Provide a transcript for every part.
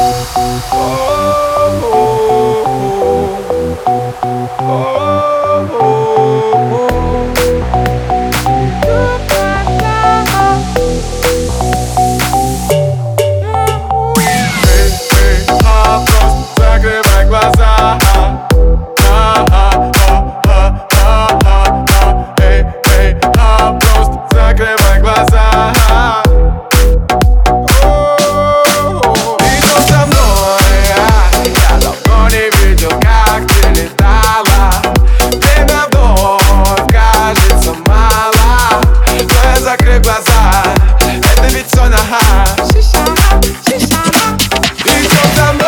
oh, oh, oh. oh. закрой глаза Это ведь сон, ага И кто со мной?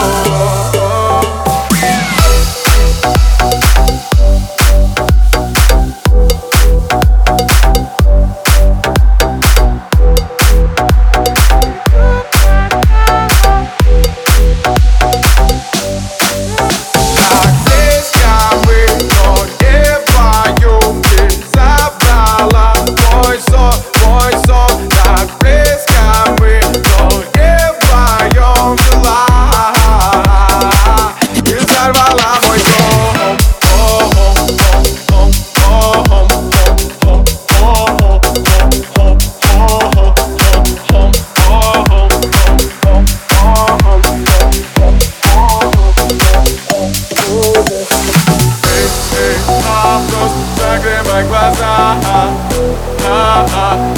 Ah.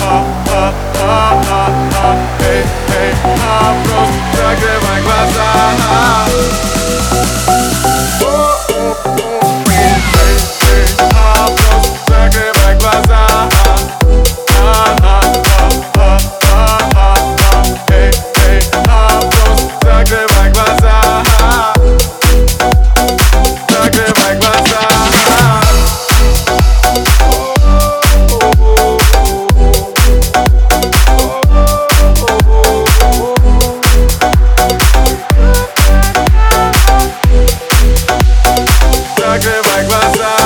nagrywaj glasa